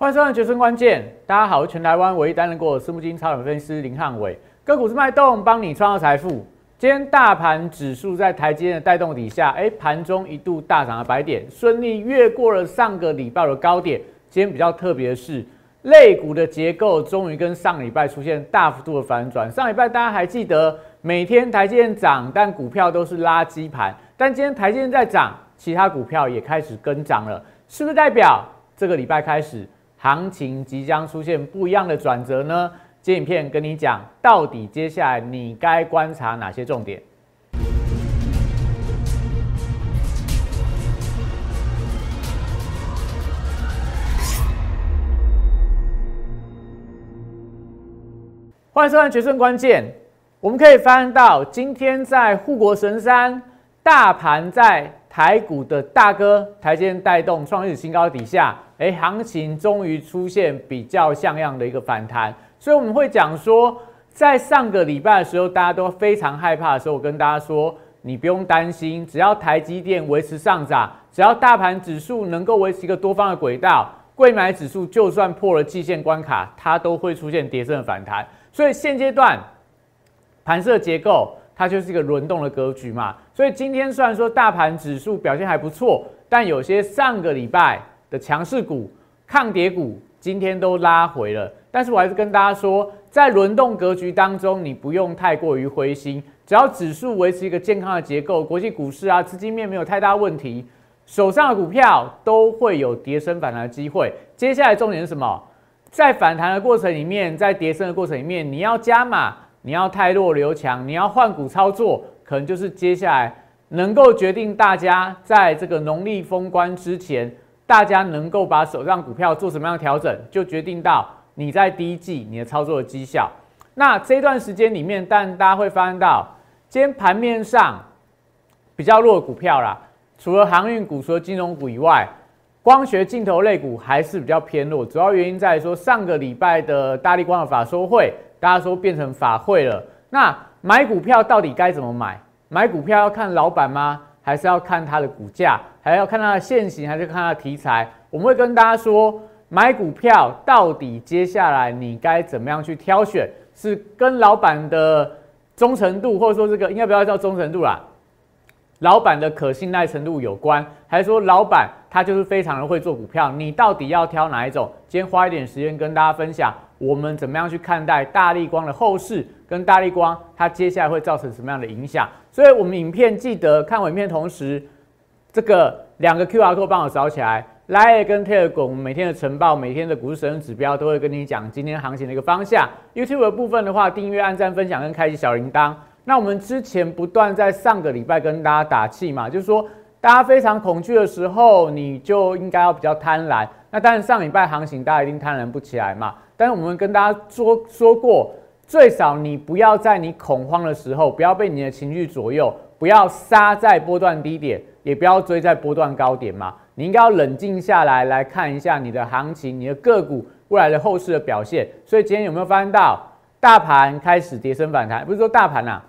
欢迎收看《决胜关键》，大家好，我是全台湾唯一担任过私募基金超人分析师林汉伟，个股是脉动，帮你创造财富。今天大盘指数在台积电的带动底下，哎，盘中一度大涨了百点，顺利越过了上个礼拜的高点。今天比较特别的是，类股的结构终于跟上礼拜出现大幅度的反转。上礼拜大家还记得，每天台积电涨，但股票都是垃圾盘。但今天台积电在涨，其他股票也开始跟涨了，是不是代表这个礼拜开始？行情即将出现不一样的转折呢？这影片跟你讲，到底接下来你该观察哪些重点？欢迎收看《决胜关键》。我们可以翻到今天在护国神山，大盘在台股的大哥台积电带动创历史新高底下。哎，行情终于出现比较像样的一个反弹，所以我们会讲说，在上个礼拜的时候，大家都非常害怕的时候，我跟大家说，你不用担心，只要台积电维持上涨，只要大盘指数能够维持一个多方的轨道，贵买指数就算破了季线关卡，它都会出现跌升的反弹。所以现阶段盘色结构，它就是一个轮动的格局嘛。所以今天虽然说大盘指数表现还不错，但有些上个礼拜。的强势股、抗跌股今天都拉回了，但是我还是跟大家说，在轮动格局当中，你不用太过于灰心，只要指数维持一个健康的结构，国际股市啊资金面没有太大问题，手上的股票都会有跌升反弹的机会。接下来重点是什么？在反弹的过程里面，在跌升的过程里面，你要加码，你要太弱留强，你要换股操作，可能就是接下来能够决定大家在这个农历封关之前。大家能够把手上股票做什么样的调整，就决定到你在第一季你的操作的绩效。那这段时间里面，但大家会发现到，今天盘面上比较弱的股票啦，除了航运股、除了金融股以外，光学镜头类股还是比较偏弱。主要原因在说，上个礼拜的大力光的法说会，大家说变成法会了。那买股票到底该怎么买？买股票要看老板吗？还是要看它的股价？还要看它的现形，还是看它的题材？我们会跟大家说，买股票到底接下来你该怎么样去挑选？是跟老板的忠诚度，或者说这个应该不要叫忠诚度啦，老板的可信赖程度有关，还是说老板他就是非常的会做股票？你到底要挑哪一种？今天花一点时间跟大家分享，我们怎么样去看待大力光的后市，跟大力光它接下来会造成什么样的影响？所以，我们影片记得看尾片同时。这个两个 Q R code 帮我扫起来，Line 跟 Telegram 每天的晨报、每天的股市神指标都会跟你讲今天行情的一个方向。YouTube 的部分的话，订阅、按赞、分享跟开启小铃铛。那我们之前不断在上个礼拜跟大家打气嘛，就是说大家非常恐惧的时候，你就应该要比较贪婪。那当然上礼拜行情大家一定贪婪不起来嘛。但是我们跟大家说说过，最少你不要在你恐慌的时候，不要被你的情绪左右，不要杀在波段低点。也不要追在波段高点嘛，你应该要冷静下来，来看一下你的行情、你的个股未来的后市的表现。所以今天有没有发现到大盘开始跌升反弹？不是说大盘呐，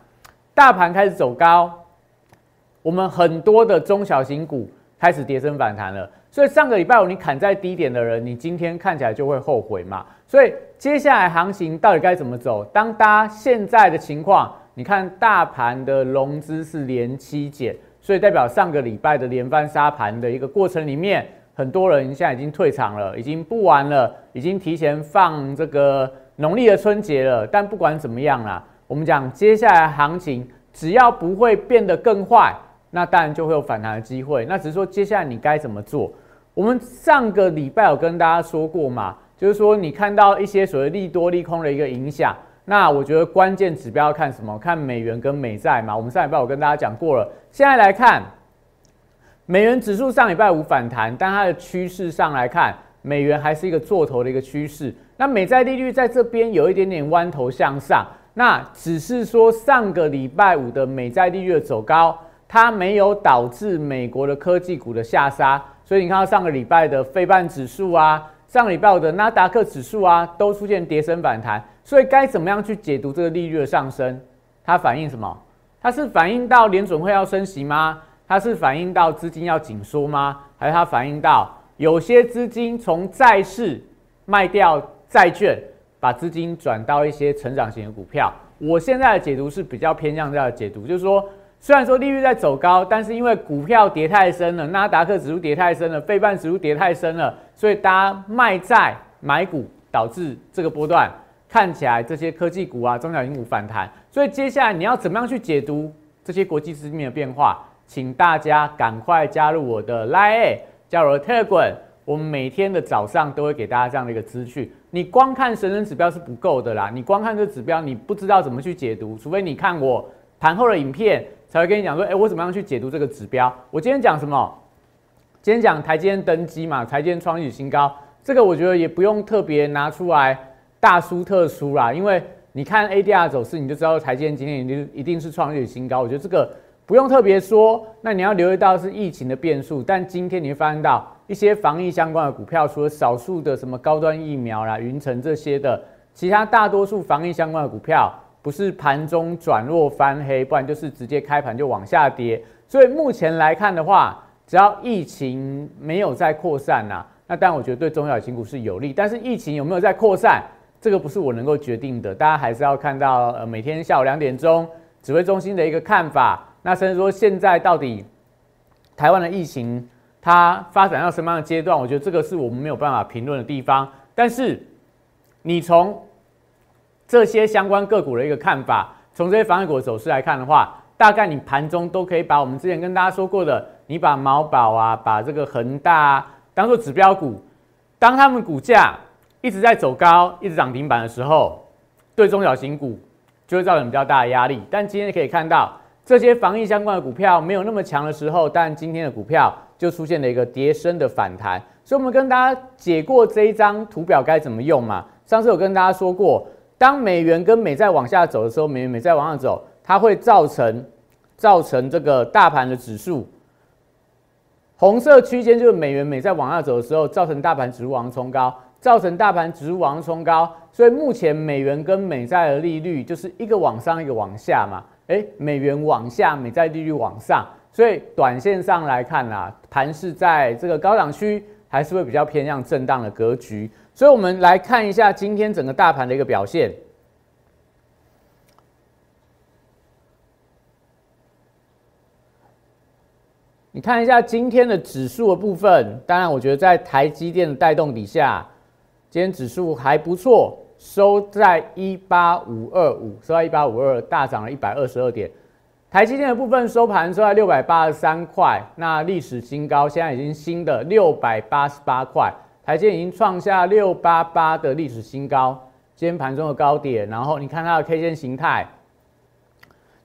大盘开始走高，我们很多的中小型股开始跌升反弹了。所以上个礼拜五你砍在低点的人，你今天看起来就会后悔嘛。所以接下来行情到底该怎么走？当大家现在的情况，你看大盘的融资是连七减。所以代表上个礼拜的连番杀盘的一个过程里面，很多人现在已经退场了，已经不玩了，已经提前放这个农历的春节了。但不管怎么样啦，我们讲接下来行情只要不会变得更坏，那当然就会有反弹的机会。那只是说接下来你该怎么做？我们上个礼拜有跟大家说过嘛，就是说你看到一些所谓利多利空的一个影响。那我觉得关键指标要看什么？看美元跟美债嘛。我们上礼拜我跟大家讲过了。现在来看，美元指数上礼拜五反弹，但它的趋势上来看，美元还是一个做头的一个趋势。那美债利率在这边有一点点弯头向上，那只是说上个礼拜五的美债利率的走高，它没有导致美国的科技股的下杀。所以你看到上个礼拜的费半指数啊，上礼拜的纳达克指数啊，都出现跌升反弹。所以该怎么样去解读这个利率的上升？它反映什么？它是反映到联准会要升息吗？它是反映到资金要紧缩吗？还是它反映到有些资金从债市卖掉债券，把资金转到一些成长型的股票。我现在的解读是比较偏向这样的解读，就是说，虽然说利率在走高，但是因为股票跌太深了，纳达克指数跌太深了，费半指数跌太深了，所以大家卖债买股，导致这个波段看起来这些科技股啊、中小型股反弹。所以接下来你要怎么样去解读这些国际资金面的变化？请大家赶快加入我的 Line，加入 Telegram。我们每天的早上都会给大家这样的一个资讯。你光看神人指标是不够的啦，你光看这指标，你不知道怎么去解读。除非你看我盘后的影片，才会跟你讲说，哎，我怎么样去解读这个指标？我今天讲什么？今天讲台积电登基嘛，台积电创历史新高。这个我觉得也不用特别拿出来大书特书啦，因为你看 ADR 走势，你就知道台积电今天一定一定是创历史新高。我觉得这个不用特别说。那你要留意到是疫情的变数，但今天你会发现到。一些防疫相关的股票，除了少数的什么高端疫苗啦、云层这些的，其他大多数防疫相关的股票，不是盘中转弱翻黑，不然就是直接开盘就往下跌。所以目前来看的话，只要疫情没有在扩散呐，那当然我觉得对中小型股是有利。但是疫情有没有在扩散，这个不是我能够决定的，大家还是要看到呃每天下午两点钟指挥中心的一个看法。那甚至说现在到底台湾的疫情。它发展到什么样的阶段？我觉得这个是我们没有办法评论的地方。但是，你从这些相关个股的一个看法，从这些防疫股的走势来看的话，大概你盘中都可以把我们之前跟大家说过的，你把毛宝啊，把这个恒大当做指标股，当他们股价一直在走高，一直涨停板的时候，对中小型股就会造成比较大的压力。但今天可以看到，这些防疫相关的股票没有那么强的时候，但今天的股票。就出现了一个跌升的反弹，所以我们跟大家解过这一张图表该怎么用嘛？上次有跟大家说过，当美元跟美债往下走的时候，美元美债往上走，它会造成造成这个大盘的指数红色区间就是美元美债往下走的时候，造成大盘指数往上冲高，造成大盘指数往上冲高。所以目前美元跟美债的利率就是一个往上一个往下嘛，诶，美元往下，美债利率往上。所以短线上来看啦，盘是在这个高档区，还是会比较偏向震荡的格局。所以我们来看一下今天整个大盘的一个表现。你看一下今天的指数的部分，当然我觉得在台积电的带动底下，今天指数还不错，收在一八五二五，收在一八五二，大涨了一百二十二点。台积电的部分收盘收在六百八十三块，那历史新高，现在已经新的六百八十八块，台积电已经创下六八八的历史新高，今天盘中的高点。然后你看它的 K 线形态，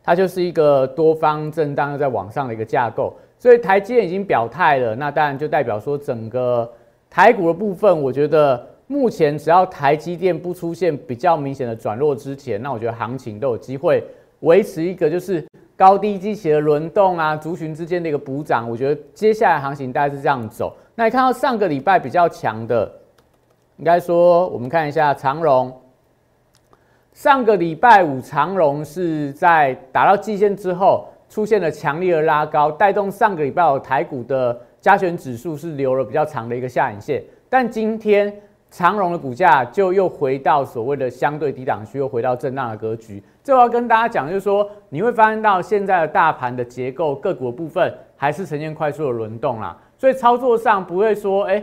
它就是一个多方震荡在往上的一个架构，所以台积电已经表态了，那当然就代表说整个台股的部分，我觉得目前只要台积电不出现比较明显的转弱之前，那我觉得行情都有机会维持一个就是。高低机器的轮动啊，族群之间的一个补涨，我觉得接下来行情大概是这样走。那你看到上个礼拜比较强的，应该说我们看一下长荣。上个礼拜五长荣是在打到季线之后，出现了强烈的拉高，带动上个礼拜台股的加权指数是留了比较长的一个下影线，但今天。长荣的股价就又回到所谓的相对低档区，又回到震荡的格局。这我要跟大家讲，就是说你会发现到现在的大盘的结构，个股的部分还是呈现快速的轮动啦。所以操作上不会说，哎，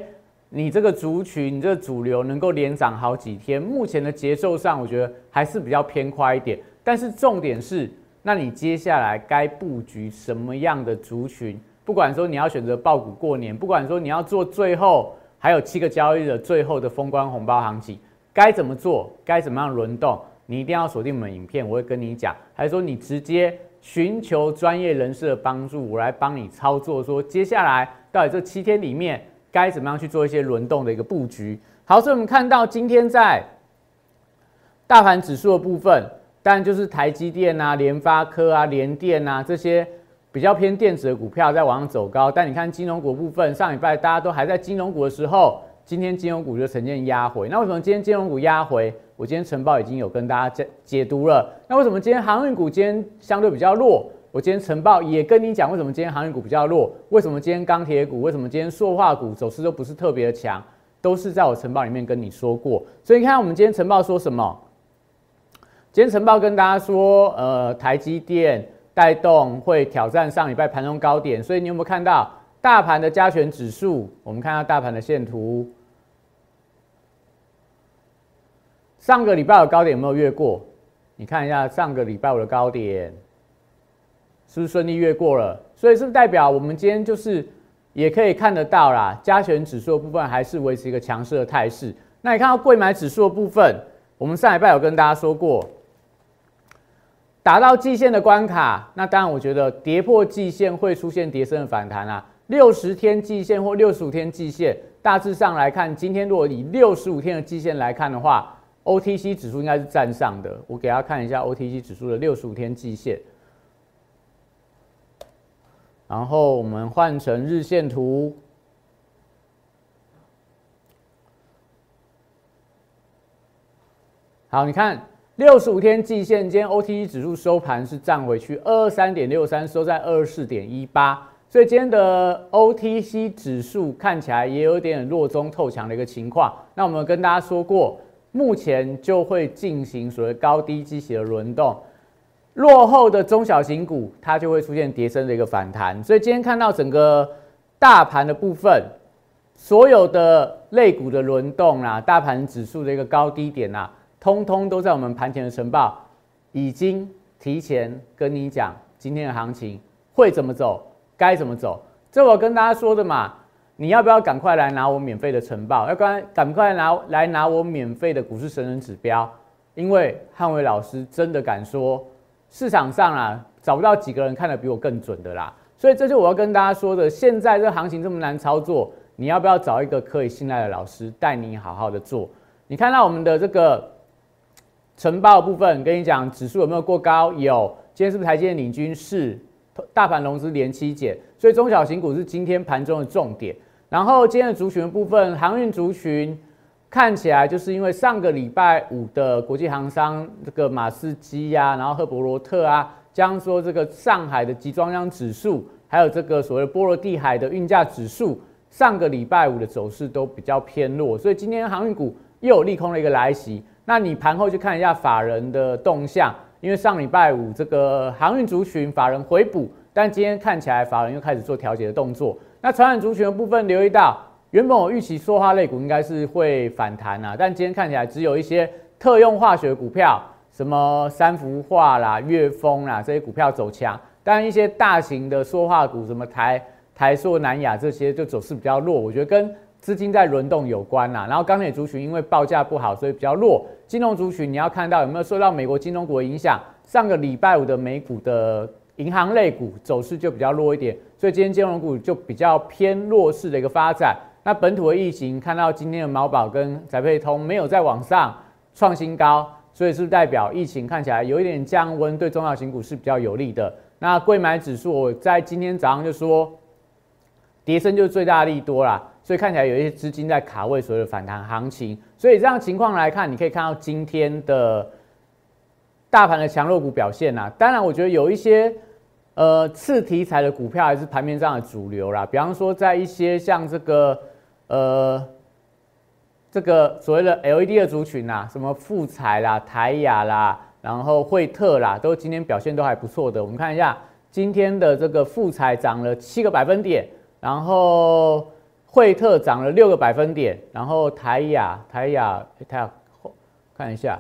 你这个族群，你这个主流能够连涨好几天。目前的节奏上，我觉得还是比较偏快一点。但是重点是，那你接下来该布局什么样的族群？不管说你要选择爆股过年，不管说你要做最后。还有七个交易日，最后的封关红包行情该怎么做？该怎么样轮动？你一定要锁定我们影片，我会跟你讲。还是说你直接寻求专业人士的帮助，我来帮你操作？说接下来到底这七天里面该怎么样去做一些轮动的一个布局？好，所以我们看到今天在大盘指数的部分，当然就是台积电啊、联发科啊、联电啊这些。比较偏电子的股票在往上走高，但你看金融股部分，上礼拜大家都还在金融股的时候，今天金融股就呈现压回。那为什么今天金融股压回？我今天晨报已经有跟大家解解读了。那为什么今天航运股今天相对比较弱？我今天晨报也跟你讲，为什么今天航运股比较弱？为什么今天钢铁股？为什么今天塑化股走势都不是特别的强？都是在我晨报里面跟你说过。所以你看，我们今天晨报说什么？今天晨报跟大家说，呃，台积电带动会挑战上礼拜盘中高点。所以你有没有看到大盘的加权指数？我们看到大盘的线图，上个礼拜的高点有没有越过？你看一下上个礼拜五的高点，是不是顺利越过了？所以是不是代表我们今天就是也可以看得到啦？加权指数的部分还是维持一个强势的态势。那你看到贵买指数的部分，我们上礼拜有跟大家说过。达到季线的关卡，那当然我觉得跌破季线会出现跌升的反弹啊。六十天季线或六十五天季线，大致上来看，今天如果以六十五天的季线来看的话，OTC 指数应该是站上的。我给大家看一下 OTC 指数的六十五天季线，然后我们换成日线图，好，你看。六十五天季线，今天 OTC 指数收盘是站回去二三点六三，收在二二四点一八，所以今天的 OTC 指数看起来也有点弱中透强的一个情况。那我们跟大家说过，目前就会进行所谓高低机型的轮动，落后的中小型股它就会出现跌升的一个反弹。所以今天看到整个大盘的部分，所有的类股的轮动啊，大盘指数的一个高低点啊。通通都在我们盘前的晨报，已经提前跟你讲今天的行情会怎么走，该怎么走。这我跟大家说的嘛，你要不要赶快来拿我免费的晨报？要赶赶快拿来拿我免费的股市神人指标，因为汉伟老师真的敢说，市场上啊找不到几个人看的比我更准的啦。所以这就我要跟大家说的，现在这行情这么难操作，你要不要找一个可以信赖的老师带你好好的做？你看到我们的这个。晨报部分跟你讲，指数有没有过高？有。今天是不是台积电领军？是。大盘融资连七减，所以中小型股是今天盘中的重点。然后今天的族群部分，航运族群看起来就是因为上个礼拜五的国际航商这个马士基呀，然后赫伯罗特啊，将说这个上海的集装箱指数，还有这个所谓波罗的海的运价指数，上个礼拜五的走势都比较偏弱，所以今天航运股又有利空的一个来袭。那你盘后去看一下法人的动向，因为上礼拜五这个航运族群法人回补，但今天看起来法人又开始做调节的动作。那传染族群的部分留意到，原本我预期塑化类股应该是会反弹啊，但今天看起来只有一些特用化学股票，什么三氟化啦、月丰啦这些股票走强，但一些大型的塑化股，什么台台塑、南亚这些就走势比较弱。我觉得跟资金在轮动有关啦，然后钢铁族群因为报价不好，所以比较弱。金融族群你要看到有没有受到美国金融股的影响？上个礼拜五的美股的银行类股走势就比较弱一点，所以今天金融股就比较偏弱势的一个发展。那本土的疫情看到今天的毛宝跟宅配通没有在往上创新高，所以是不是代表疫情看起来有一点降温，对中小型股是比较有利的？那贵买指数我在今天早上就说，跌升就是最大利多啦。所以看起来有一些资金在卡位所谓的反弹行情，所以这样情况来看，你可以看到今天的大盘的强弱股表现啊。当然，我觉得有一些呃次题材的股票还是盘面上的主流啦。比方说，在一些像这个呃这个所谓的 LED 的族群啊，什么富彩啦、台雅啦，然后惠特啦，都今天表现都还不错的。我们看一下今天的这个富彩涨了七个百分点，然后。惠特涨了六个百分点，然后台雅台雅台雅看一下，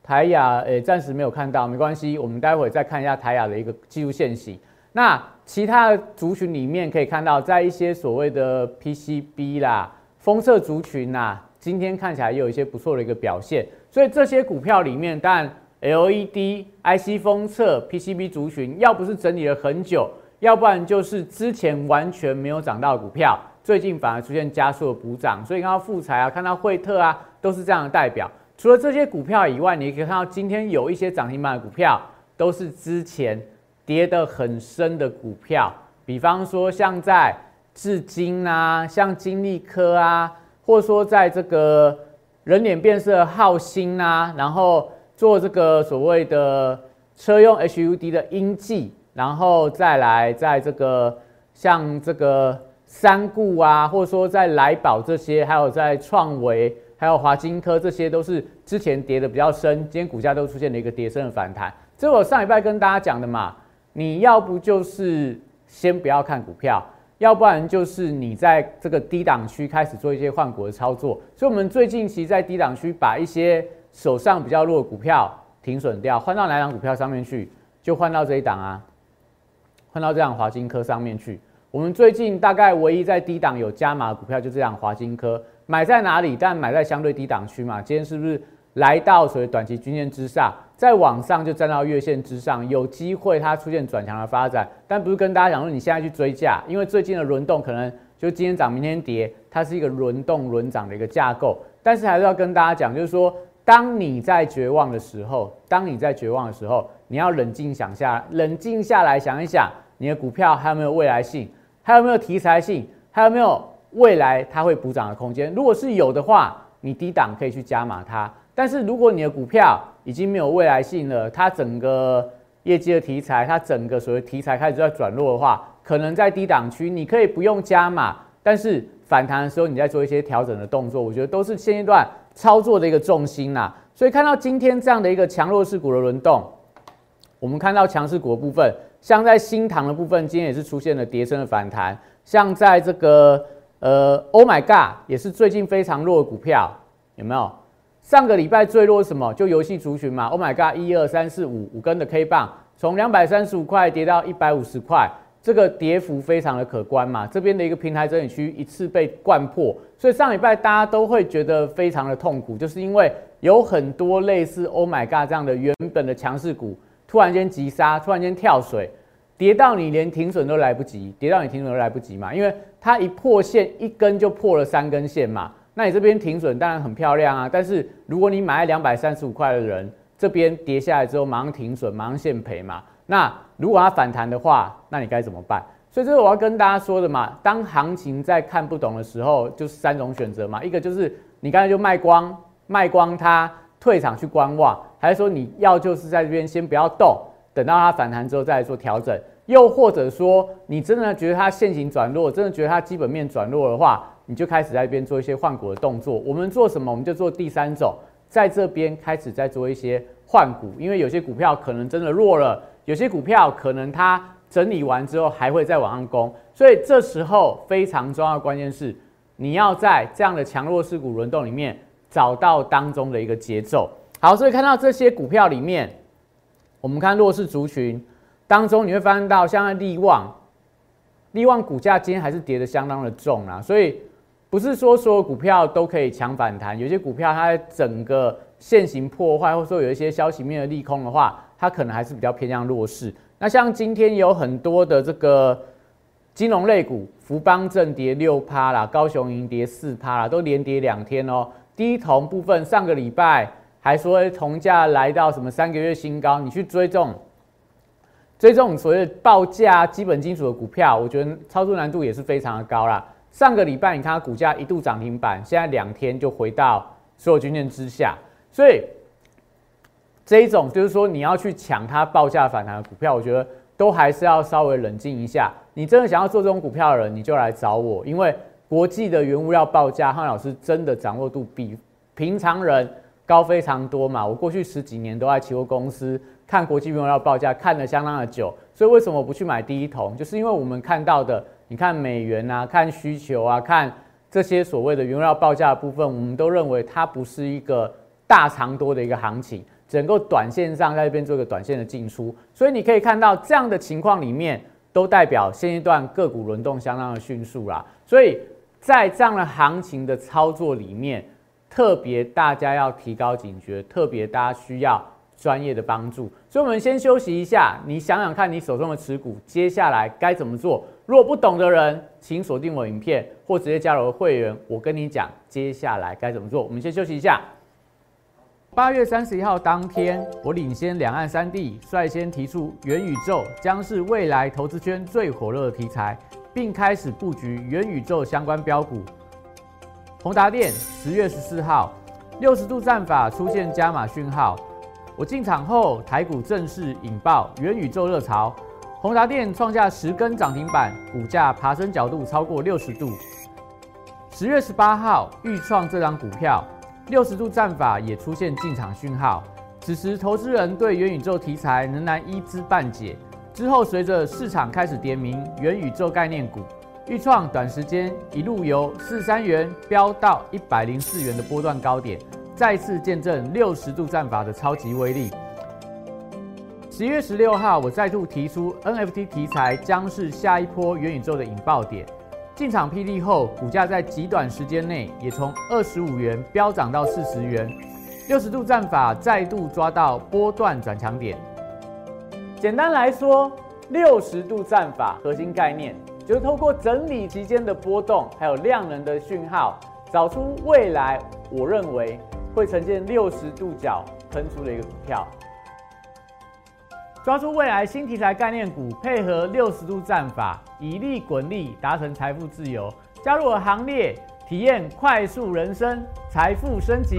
台雅诶暂时没有看到，没关系，我们待会再看一下台雅的一个技术线型。那其他的族群里面可以看到，在一些所谓的 PCB 啦、封测族群呐，今天看起来也有一些不错的一个表现。所以这些股票里面，但 LED、IC 封测、PCB 族群，要不是整理了很久，要不然就是之前完全没有涨到股票。最近反而出现加速的补涨，所以看到富彩啊，看到惠特啊，都是这样的代表。除了这些股票以外，你可以看到今天有一些涨停板的股票，都是之前跌得很深的股票。比方说像在至今啊，像金利科啊，或者说在这个人脸变色浩星啊，然后做这个所谓的车用 HUD 的英记，然后再来在这个像这个。三固啊，或者说在来宝这些，还有在创维，还有华金科，这些都是之前跌的比较深，今天股价都出现了一个跌升的反弹。这我上礼拜跟大家讲的嘛，你要不就是先不要看股票，要不然就是你在这个低档区开始做一些换股的操作。所以，我们最近其实在低档区把一些手上比较弱的股票停损掉，换到哪档股票上面去？就换到这一档啊，换到这样华金科上面去。我们最近大概唯一在低档有加码的股票就这样华金科，买在哪里？但买在相对低档区嘛。今天是不是来到所谓短期均线之上，在往上就站到月线之上，有机会它出现转强的发展。但不是跟大家讲说你现在去追价，因为最近的轮动可能就今天涨明天跌，它是一个轮动轮涨的一个架构。但是还是要跟大家讲，就是说当你在绝望的时候，当你在绝望的时候。你要冷静想下，冷静下来想一想，你的股票还有没有未来性，还有没有题材性，还有没有未来它会补涨的空间？如果是有的话，你低档可以去加码它。但是如果你的股票已经没有未来性了，它整个业绩的题材，它整个所谓题材开始在转弱的话，可能在低档区你可以不用加码，但是反弹的时候你再做一些调整的动作，我觉得都是现阶段操作的一个重心呐。所以看到今天这样的一个强弱势股的轮动。我们看到强势股的部分，像在新塘的部分，今天也是出现了跌升的反弹。像在这个呃，Oh my God，也是最近非常弱的股票，有没有？上个礼拜最弱什么？就游戏族群嘛。Oh my God，一二三四五五根的 K 棒，从两百三十五块跌到一百五十块，这个跌幅非常的可观嘛。这边的一个平台整理区一次被灌破，所以上礼拜大家都会觉得非常的痛苦，就是因为有很多类似 Oh my God 这样的原本的强势股。突然间急杀，突然间跳水，跌到你连停损都来不及，跌到你停损都来不及嘛？因为它一破线，一根就破了三根线嘛。那你这边停损当然很漂亮啊，但是如果你买在两百三十五块的人，这边跌下来之后马上停损，马上现赔嘛。那如果它反弹的话，那你该怎么办？所以这是我要跟大家说的嘛。当行情在看不懂的时候，就是三种选择嘛。一个就是你刚才就卖光，卖光它。退场去观望，还是说你要就是在这边先不要动，等到它反弹之后再来做调整？又或者说你真的觉得它现行转弱，真的觉得它基本面转弱的话，你就开始在这边做一些换股的动作。我们做什么？我们就做第三种，在这边开始在做一些换股，因为有些股票可能真的弱了，有些股票可能它整理完之后还会再往上攻，所以这时候非常重要的关键是你要在这样的强弱势股轮动里面。找到当中的一个节奏，好，所以看到这些股票里面，我们看弱势族群当中，你会发现到像利旺，利旺股价今天还是跌的相当的重啊，所以不是说所有股票都可以强反弹，有些股票它整个现行破坏，或者说有一些消息面的利空的话，它可能还是比较偏向弱势。那像今天有很多的这个金融类股，福邦正跌六趴啦，高雄银跌四趴啦，都连跌两天哦。低铜部分上个礼拜还说铜价来到什么三个月新高，你去追这种追这种所谓报价基本金属的股票，我觉得操作难度也是非常的高啦。上个礼拜你看它股价一度涨停板，现在两天就回到所有均线之下，所以这一种就是说你要去抢它报价反弹的股票，我觉得都还是要稍微冷静一下。你真的想要做这种股票的人，你就来找我，因为。国际的原物料报价，汉老师真的掌握度比平常人高非常多嘛？我过去十几年都在期货公司看国际原物料报价，看了相当的久。所以为什么不去买第一桶？就是因为我们看到的，你看美元啊，看需求啊，看这些所谓的原物料报价的部分，我们都认为它不是一个大长多的一个行情，整个短线上在这边做一个短线的进出。所以你可以看到这样的情况里面，都代表现阶段个股轮动相当的迅速啦。所以。在这样的行情的操作里面，特别大家要提高警觉，特别大家需要专业的帮助。所以，我们先休息一下。你想想看，你手中的持股接下来该怎么做？如果不懂的人，请锁定我影片或直接加入会员。我跟你讲，接下来该怎么做。我们先休息一下。八月三十一号当天，我领先两岸三地，率先提出元宇宙将是未来投资圈最火热的题材。并开始布局元宇宙相关标股。宏达电十月十四号，六十度战法出现加码讯号。我进场后，台股正式引爆元宇宙热潮。宏达电创下十根涨停板，股价爬升角度超过六十度。十月十八号，预创这张股票六十度战法也出现进场讯号。此时，投资人对元宇宙题材仍然一知半解。之后，随着市场开始点名元宇宙概念股，预创短时间一路由四三元飙到一百零四元的波段高点，再次见证六十度战法的超级威力。十一月十六号，我再度提出 NFT 题材将是下一波元宇宙的引爆点。进场霹雳后，股价在极短时间内也从二十五元飙涨到四十元。六十度战法再度抓到波段转强点。简单来说，六十度战法核心概念就是透过整理期间的波动，还有量能的讯号，找出未来我认为会呈现六十度角喷出的一个股票。抓住未来新题材概念股，配合六十度战法，以利滚利，达成财富自由。加入我行列，体验快速人生，财富升级。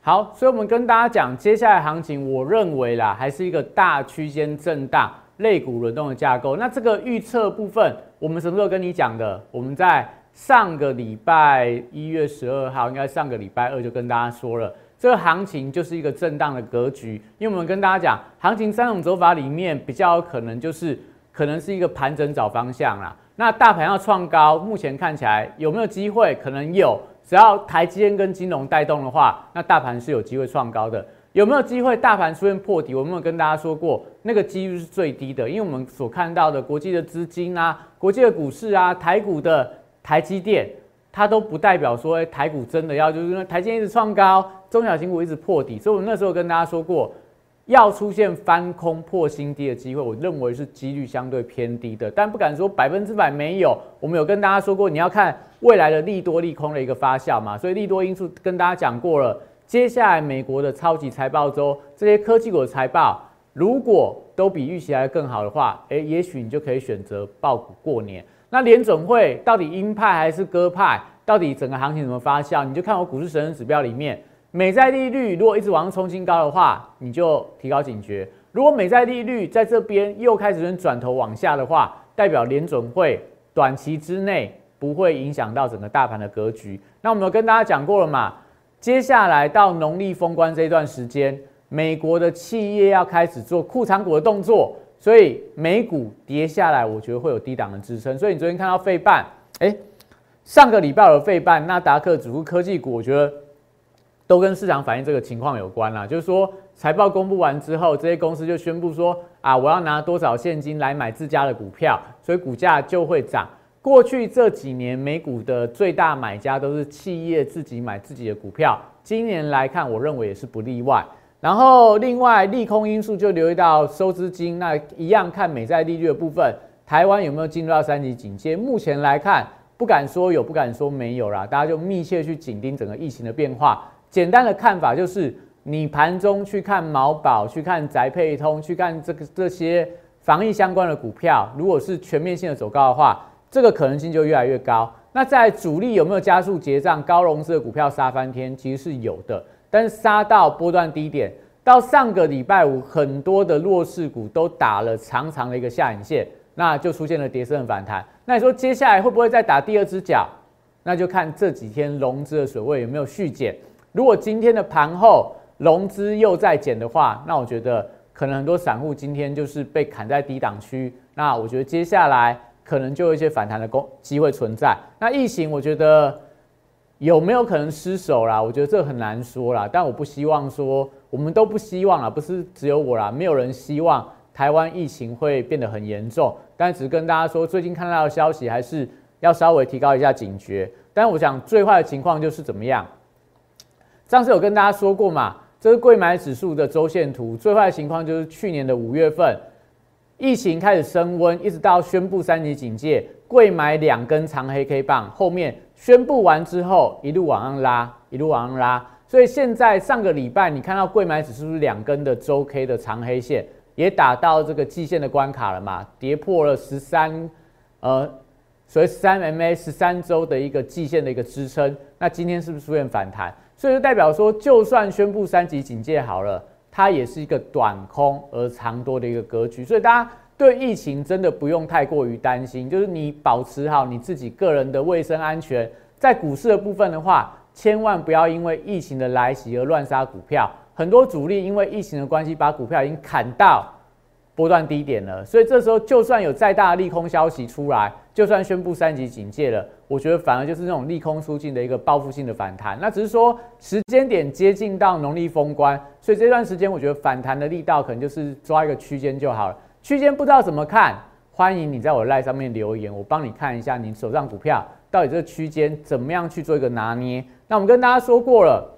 好，所以我们跟大家讲，接下来行情，我认为啦，还是一个大区间震荡、肋骨轮动的架构。那这个预测部分，我们什么时候跟你讲的？我们在上个礼拜一月十二号，应该上个礼拜二就跟大家说了，这个行情就是一个震荡的格局。因为我们跟大家讲，行情三种走法里面，比较有可能就是可能是一个盘整找方向啦。那大盘要创高，目前看起来有没有机会？可能有。只要台积电跟金融带动的话，那大盘是有机会创高的。有没有机会大盘出现破底？我们有跟大家说过，那个几率是最低的，因为我们所看到的国际的资金啊、国际的股市啊、台股的台积电，它都不代表说台股真的要就是因为台积电一直创高，中小型股一直破底。所以我们那时候跟大家说过。要出现翻空破新低的机会，我认为是几率相对偏低的，但不敢说百分之百没有。我们有跟大家说过，你要看未来的利多利空的一个发酵嘛，所以利多因素跟大家讲过了。接下来美国的超级财报周，这些科技股的财报如果都比预期来更好的话，诶，也许你就可以选择爆股过年。那联总会到底鹰派还是鸽派？到底整个行情怎么发酵？你就看我股市神人指标里面。美债利率如果一直往上冲新高的话，你就提高警觉。如果美债利率在这边又开始转头往下的话，代表联准会短期之内不会影响到整个大盘的格局。那我们有跟大家讲过了嘛？接下来到农历封关这段时间，美国的企业要开始做库藏股的动作，所以美股跌下来，我觉得会有低档的支撑。所以你昨天看到费半，哎，上个礼拜的费半，纳达克指数科技股，我觉得。都跟市场反映这个情况有关啦，就是说财报公布完之后，这些公司就宣布说啊，我要拿多少现金来买自家的股票，所以股价就会涨。过去这几年美股的最大买家都是企业自己买自己的股票，今年来看，我认为也是不例外。然后另外利空因素就留意到收资金，那一样看美债利率的部分，台湾有没有进入到三级警戒？目前来看，不敢说有，不敢说没有啦，大家就密切去紧盯整个疫情的变化。简单的看法就是，你盘中去看毛宝，去看宅配通，去看这个这些防疫相关的股票，如果是全面性的走高的话，这个可能性就越来越高。那在主力有没有加速结账？高融资的股票杀翻天，其实是有的，但是杀到波段低点，到上个礼拜五，很多的弱势股都打了长长的一个下影线，那就出现了跌升反弹。那你说接下来会不会再打第二只脚？那就看这几天融资的水位有没有续减。如果今天的盘后融资又在减的话，那我觉得可能很多散户今天就是被砍在低档区。那我觉得接下来 可能就有一些反弹的工机会存在。那疫情我觉得有没有可能失守啦？我觉得这很难说啦。但我不希望说，我们都不希望啦，不是只有我啦，没有人希望台湾疫情会变得很严重。但只是跟大家说，最近看到的消息还是要稍微提高一下警觉。但我想最坏的情况就是怎么样？上次有跟大家说过嘛，这是贵买指数的周线图。最坏的情况就是去年的五月份，疫情开始升温，一直到宣布三级警戒，贵买两根长黑 K 棒，后面宣布完之后一路往上拉，一路往上拉。所以现在上个礼拜你看到贵买指数是两根的周 K 的长黑线，也打到这个季线的关卡了嘛，跌破了十三，呃，所以三 MA 十三周的一个季线的一个支撑。那今天是不是出现反弹？所以就代表说，就算宣布三级警戒好了，它也是一个短空而长多的一个格局，所以大家对疫情真的不用太过于担心，就是你保持好你自己个人的卫生安全，在股市的部分的话，千万不要因为疫情的来袭而乱杀股票，很多主力因为疫情的关系把股票已经砍到。波段低点了，所以这时候就算有再大的利空消息出来，就算宣布三级警戒了，我觉得反而就是那种利空出尽的一个报复性的反弹。那只是说时间点接近到农历封关，所以这段时间我觉得反弹的力道可能就是抓一个区间就好了。区间不知道怎么看，欢迎你在我赖上面留言，我帮你看一下你手上股票到底这个区间怎么样去做一个拿捏。那我们跟大家说过了，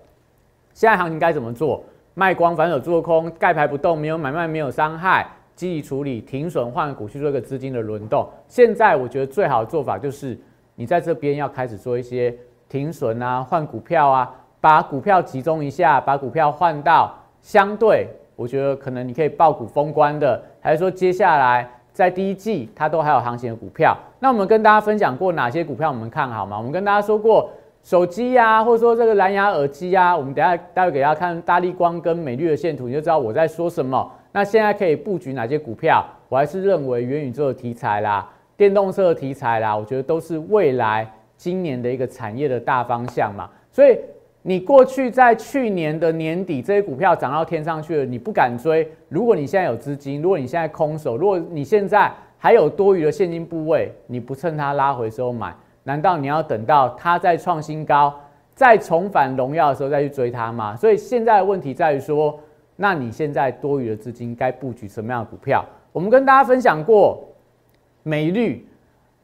现在行情该怎么做？卖光反手做空，盖牌不动，没有买卖，没有伤害。积极处理停损换股去做一个资金的轮动。现在我觉得最好的做法就是你在这边要开始做一些停损啊，换股票啊，把股票集中一下，把股票换到相对我觉得可能你可以爆股封关的，还是说接下来在第一季它都还有行情的股票。那我们跟大家分享过哪些股票我们看好吗？我们跟大家说过手机呀，或者说这个蓝牙耳机呀，我们等下待会给大家看大力光跟美绿的线图，你就知道我在说什么。那现在可以布局哪些股票？我还是认为元宇宙的题材啦、电动车的题材啦，我觉得都是未来今年的一个产业的大方向嘛。所以你过去在去年的年底，这些股票涨到天上去了，你不敢追。如果你现在有资金，如果你现在空手，如果你现在还有多余的现金部位，你不趁它拉回时候买，难道你要等到它再创新高、再重返荣耀的时候再去追它吗？所以现在的问题在于说。那你现在多余的资金该布局什么样的股票？我们跟大家分享过，美绿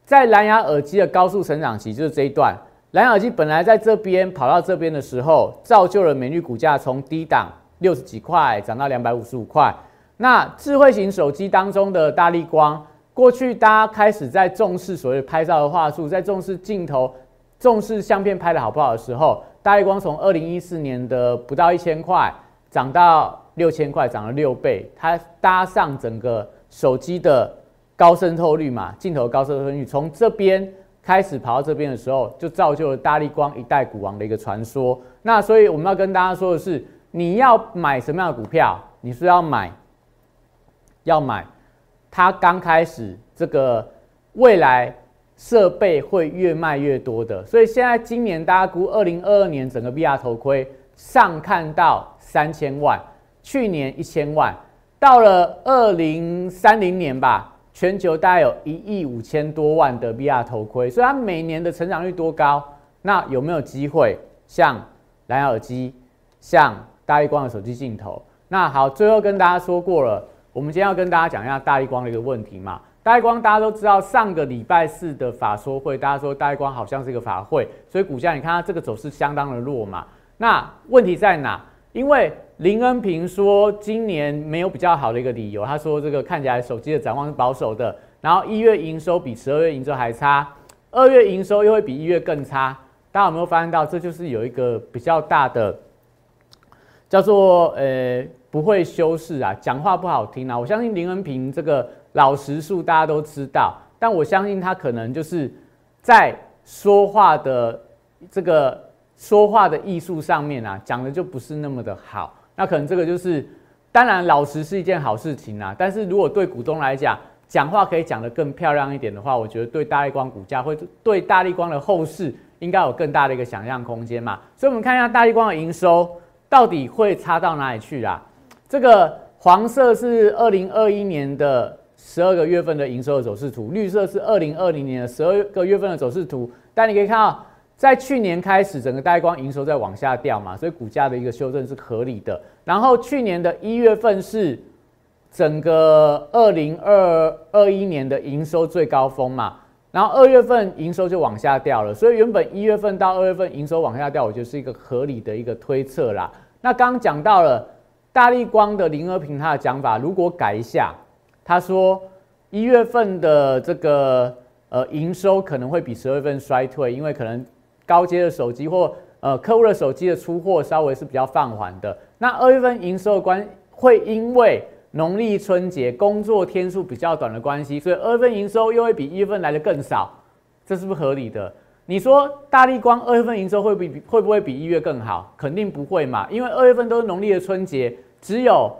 在蓝牙耳机的高速成长期，就是这一段。蓝牙耳机本来在这边跑到这边的时候，造就了美绿股价从低档六十几块涨到两百五十五块。那智慧型手机当中的大力光，过去大家开始在重视所谓拍照的话术，在重视镜头、重视相片拍的好不好的时候，大力光从二零一四年的不到一千块涨到。六千块涨了六倍，它搭上整个手机的高渗透率嘛，镜头高渗透率，从这边开始跑到这边的时候，就造就了大力光一代股王的一个传说。那所以我们要跟大家说的是，你要买什么样的股票？你是要买，要买它刚开始这个未来设备会越卖越多的。所以现在今年大家估二零二二年整个 VR 头盔上看到三千万。去年一千万，到了二零三零年吧，全球大概有一亿五千多万的 VR 头盔，所以它每年的成长率多高？那有没有机会像蓝牙耳机，像大力光的手机镜头？那好，最后跟大家说过了，我们今天要跟大家讲一下大力光的一个问题嘛。大力光大家都知道，上个礼拜四的法说会，大家说大力光好像是一个法会，所以股价你看它这个走势相当的弱嘛。那问题在哪？因为林恩平说，今年没有比较好的一个理由。他说，这个看起来手机的展望是保守的，然后一月营收比十二月营收还差，二月营收又会比一月更差。大家有没有发现到，这就是有一个比较大的叫做呃不会修饰啊，讲话不好听啊。我相信林恩平这个老实数大家都知道，但我相信他可能就是在说话的这个说话的艺术上面啊，讲的就不是那么的好。那可能这个就是，当然老实是一件好事情啊。但是如果对股东来讲，讲话可以讲得更漂亮一点的话，我觉得对大力光股价会对大力光的后市应该有更大的一个想象空间嘛。所以，我们看一下大力光的营收到底会差到哪里去啦？这个黄色是二零二一年的十二个月份的营收的走势图，绿色是二零二零年的十二个月份的走势图。但你可以看到。在去年开始，整个大光营收在往下掉嘛，所以股价的一个修正是合理的。然后去年的一月份是整个二零二二一年的营收最高峰嘛，然后二月份营收就往下掉了，所以原本一月份到二月份营收往下掉，我觉得是一个合理的一个推测啦。那刚刚讲到了大力光的林和平他的讲法，如果改一下，他说一月份的这个呃营收可能会比十二月份衰退，因为可能。高阶的手机或呃客户的手机的出货稍微是比较放缓的。那二月份营收的关会因为农历春节工作天数比较短的关系，所以二月份营收又会比一月份来的更少，这是不是合理的？你说大力光二月份营收会比会不会比一月更好？肯定不会嘛，因为二月份都是农历的春节，只有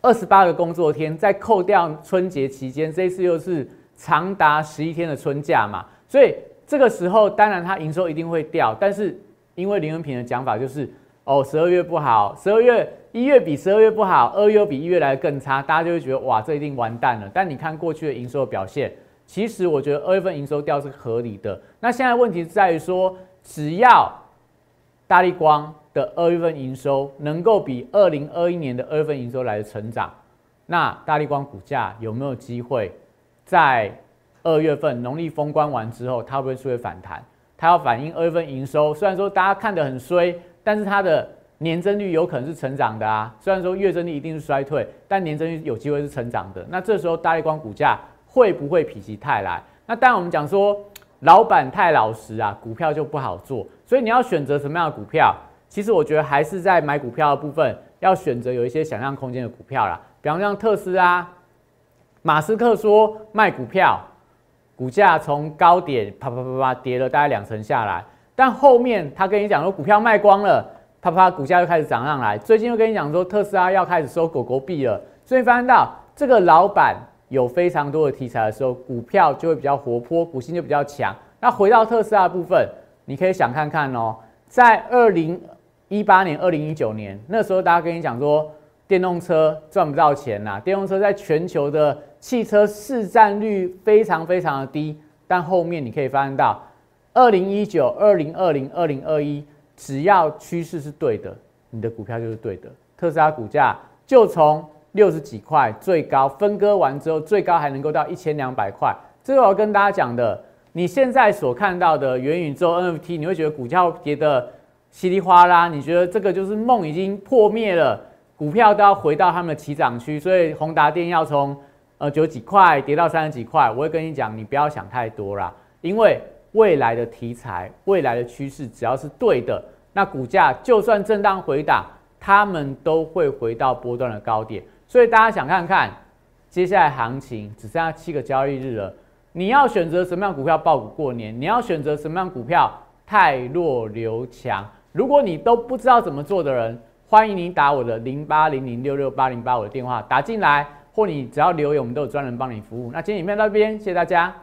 二十八个工作天，在扣掉春节期间，这次又是长达十一天的春假嘛，所以这个时候当然它营收一定会掉，但是因为林文平的讲法就是，哦，十二月不好，十二月一月比十二月不好，二月比一月来的更差，大家就会觉得哇，这一定完蛋了。但你看过去的营收的表现，其实我觉得二月份营收掉是合理的。那现在问题在于说，只要大力光的二月份营收能够比二零二一年的二月份营收来的成长，那大力光股价有没有机会在二月份农历封关完之后，它会不会出现反弹？它要反映二月份营收，虽然说大家看得很衰，但是它的年增率有可能是成长的啊。虽然说月增率一定是衰退，但年增率有机会是成长的。那这时候大力光股价会不会否极泰来？那当然我们讲说老板太老实啊，股票就不好做。所以你要选择什么样的股票？其实我觉得还是在买股票的部分要选择有一些想象空间的股票啦。比方像特斯拉，马斯克说卖股票。股价从高点啪啪啪啪跌了大概两成下来，但后面他跟你讲说股票卖光了，啪啪股价又开始涨上来。最近又跟你讲说特斯拉要开始收狗狗币了，所以发现到这个老板有非常多的题材的时候，股票就会比较活泼，股性就比较强。那回到特斯拉部分，你可以想看看哦，在二零一八年、二零一九年那时候，大家跟你讲说电动车赚不到钱呐，电动车在全球的。汽车市占率非常非常的低，但后面你可以发现到，二零一九、二零二零、二零二一，只要趋势是对的，你的股票就是对的。特斯拉股价就从六十几块最高分割完之后，最高还能够到一千两百块。这个我要跟大家讲的，你现在所看到的元宇宙 NFT，你会觉得股价跌得稀里哗啦，你觉得这个就是梦已经破灭了，股票都要回到他们的起涨区，所以宏达电要从。呃，九几块跌到三十几块，我会跟你讲，你不要想太多啦，因为未来的题材、未来的趋势，只要是对的，那股价就算震荡回档，他们都会回到波段的高点。所以大家想看看，接下来行情只剩下七个交易日了，你要选择什么样股票爆股过年？你要选择什么样股票太弱留强？如果你都不知道怎么做的人，欢迎您打我的零八零零六六八零八五的电话打进来。或你只要留言，我们都有专人帮你服务。那今天影片到这边，谢谢大家。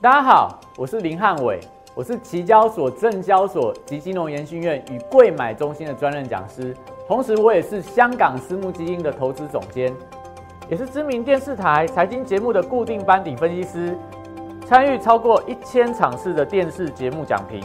大家好，我是林汉伟，我是期交所、证交所及金融研训院与贵买中心的专任讲师，同时我也是香港私募基金的投资总监，也是知名电视台财经节目的固定班底分析师，参与超过一千场次的电视节目讲评。